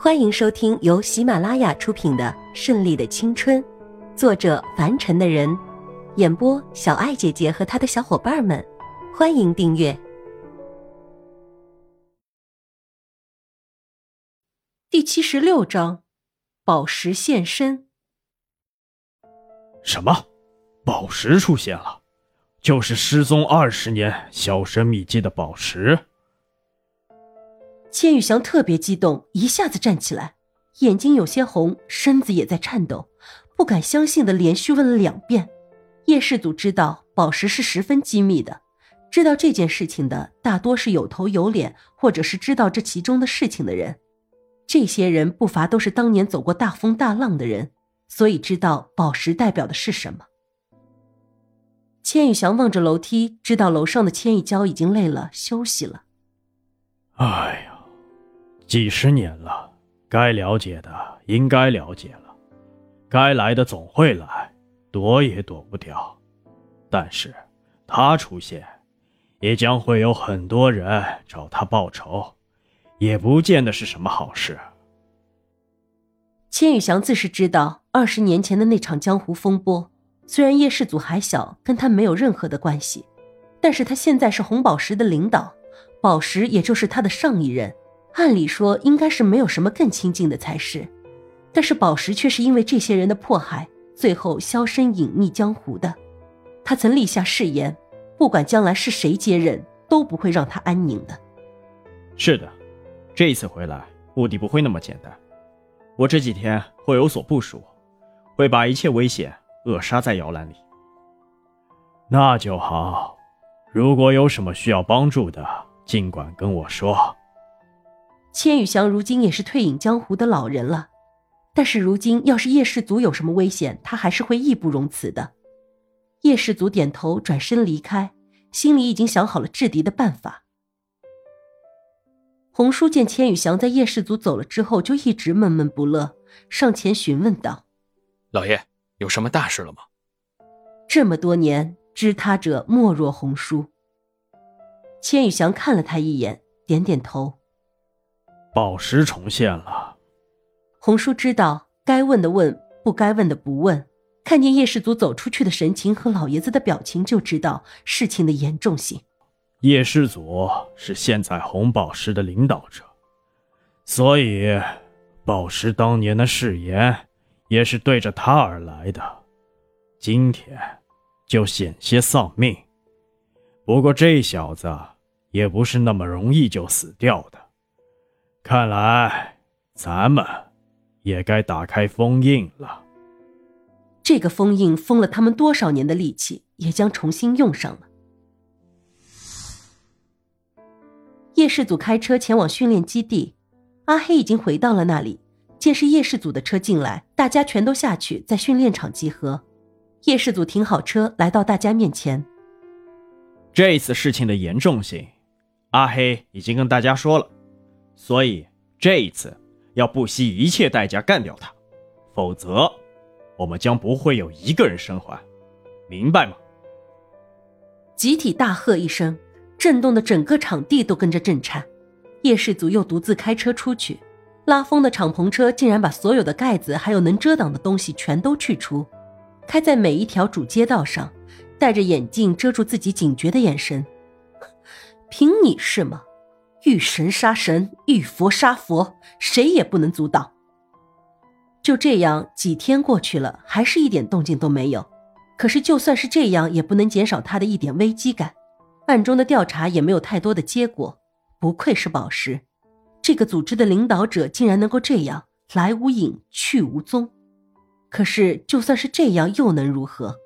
欢迎收听由喜马拉雅出品的《顺利的青春》，作者凡尘的人，演播小爱姐姐和她的小伙伴们。欢迎订阅第七十六章：宝石现身。什么？宝石出现了？就是失踪二十年、销声匿迹的宝石？千羽翔特别激动，一下子站起来，眼睛有些红，身子也在颤抖，不敢相信的连续问了两遍。叶氏祖知道宝石是十分机密的，知道这件事情的大多是有头有脸，或者是知道这其中的事情的人。这些人不乏都是当年走过大风大浪的人，所以知道宝石代表的是什么。千羽翔望着楼梯，知道楼上的千羽娇已经累了，休息了。哎！几十年了，该了解的应该了解了，该来的总会来，躲也躲不掉。但是，他出现，也将会有很多人找他报仇，也不见得是什么好事。千羽翔自是知道，二十年前的那场江湖风波，虽然叶氏祖还小，跟他没有任何的关系，但是他现在是红宝石的领导，宝石也就是他的上一任。按理说应该是没有什么更亲近的才是，但是宝石却是因为这些人的迫害，最后销声隐匿江湖的。他曾立下誓言，不管将来是谁接任，都不会让他安宁的。是的，这一次回来目的不会那么简单。我这几天会有所部署，会把一切危险扼杀在摇篮里。那就好，如果有什么需要帮助的，尽管跟我说。千羽翔如今也是退隐江湖的老人了，但是如今要是叶氏族有什么危险，他还是会义不容辞的。叶氏族点头，转身离开，心里已经想好了制敌的办法。红叔见千羽翔在叶氏族走了之后，就一直闷闷不乐，上前询问道：“老爷，有什么大事了吗？”这么多年，知他者莫若红叔。千羽翔看了他一眼，点点头。宝石重现了，红叔知道该问的问，不该问的不问。看见叶氏族走出去的神情和老爷子的表情，就知道事情的严重性。叶氏族是现在红宝石的领导者，所以宝石当年的誓言也是对着他而来的。今天就险些丧命，不过这小子也不是那么容易就死掉的。看来，咱们也该打开封印了。这个封印封了他们多少年的力气，也将重新用上了。叶氏组开车前往训练基地，阿黑已经回到了那里。见是叶氏组的车进来，大家全都下去，在训练场集合。叶氏组停好车，来到大家面前。这次事情的严重性，阿黑已经跟大家说了。所以这一次要不惜一切代价干掉他，否则我们将不会有一个人生还，明白吗？集体大喝一声，震动的整个场地都跟着震颤。叶氏族又独自开车出去，拉风的敞篷车竟然把所有的盖子还有能遮挡的东西全都去除，开在每一条主街道上，戴着眼镜遮住自己警觉的眼神。凭你是吗？遇神杀神，遇佛杀佛，谁也不能阻挡。就这样，几天过去了，还是一点动静都没有。可是，就算是这样，也不能减少他的一点危机感。暗中的调查也没有太多的结果。不愧是宝石，这个组织的领导者竟然能够这样来无影去无踪。可是，就算是这样，又能如何？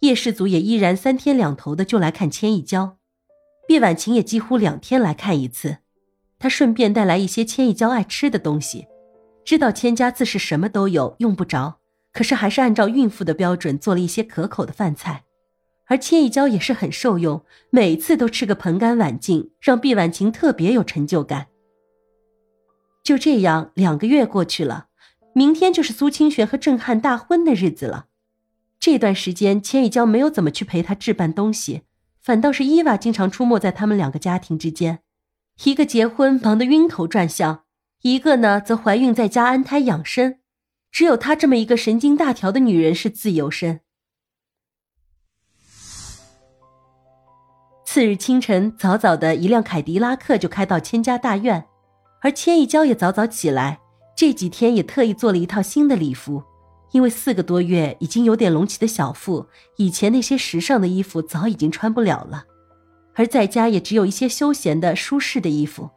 叶氏族也依然三天两头的就来看千亿娇。毕婉晴也几乎两天来看一次，她顺便带来一些千亿娇爱吃的东西。知道千家自是什么都有，用不着，可是还是按照孕妇的标准做了一些可口的饭菜。而千亿娇也是很受用，每次都吃个盆干碗净，让毕婉晴特别有成就感。就这样，两个月过去了，明天就是苏清玄和郑汉大婚的日子了。这段时间，千亿娇没有怎么去陪他置办东西。反倒是伊娃经常出没在他们两个家庭之间，一个结婚忙得晕头转向，一个呢则怀孕在家安胎养身，只有她这么一个神经大条的女人是自由身。次日清晨，早早的一辆凯迪拉克就开到千家大院，而千一娇也早早起来，这几天也特意做了一套新的礼服，因为四个多月已经有点隆起的小腹，以前那些时尚的衣服早已经穿不了了，而在家也只有一些休闲的、舒适的衣服。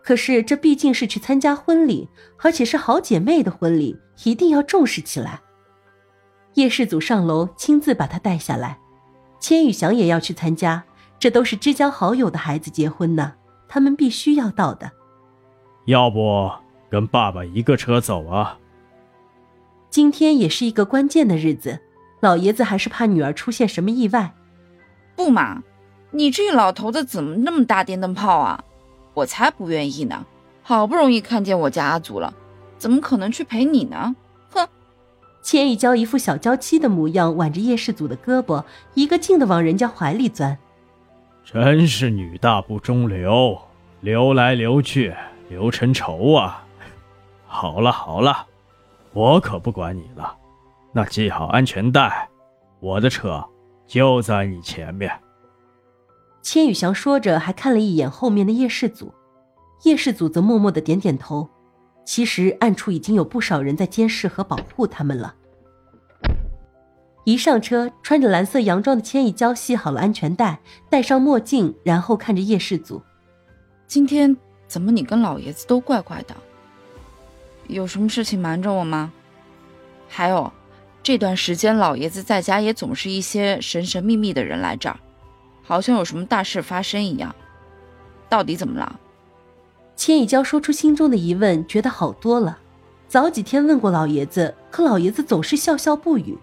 可是这毕竟是去参加婚礼，而且是好姐妹的婚礼，一定要重视起来。叶世祖上楼亲自把她带下来，千羽翔也要去参加。这都是知交好友的孩子结婚呢，他们必须要到的。要不跟爸爸一个车走啊？今天也是一个关键的日子，老爷子还是怕女儿出现什么意外。不嘛，你这老头子怎么那么大电灯泡啊？我才不愿意呢！好不容易看见我家阿祖了，怎么可能去陪你呢？哼！千一娇一副小娇妻的模样，挽着叶世祖的胳膊，一个劲的往人家怀里钻。真是女大不中留，留来留去，留成仇啊！好了好了，我可不管你了。那系好安全带，我的车就在你前面。千羽翔说着，还看了一眼后面的叶世祖，叶世祖则默默的点点头。其实暗处已经有不少人在监视和保护他们了。一上车，穿着蓝色洋装的千一娇系好了安全带，戴上墨镜，然后看着叶世祖：“今天怎么你跟老爷子都怪怪的？有什么事情瞒着我吗？还有，这段时间老爷子在家也总是一些神神秘秘的人来这儿，好像有什么大事发生一样。到底怎么了？”千一娇说出心中的疑问，觉得好多了。早几天问过老爷子，可老爷子总是笑笑不语。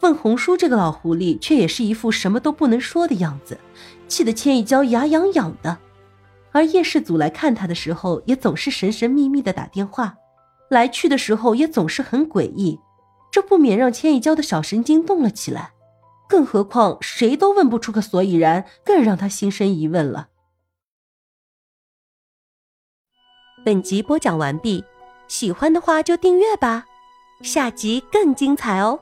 问红叔这个老狐狸，却也是一副什么都不能说的样子，气得千一娇牙痒痒的。而叶世祖来看他的时候，也总是神神秘秘的打电话，来去的时候也总是很诡异，这不免让千一娇的小神经动了起来。更何况谁都问不出个所以然，更让他心生疑问了。本集播讲完毕，喜欢的话就订阅吧，下集更精彩哦。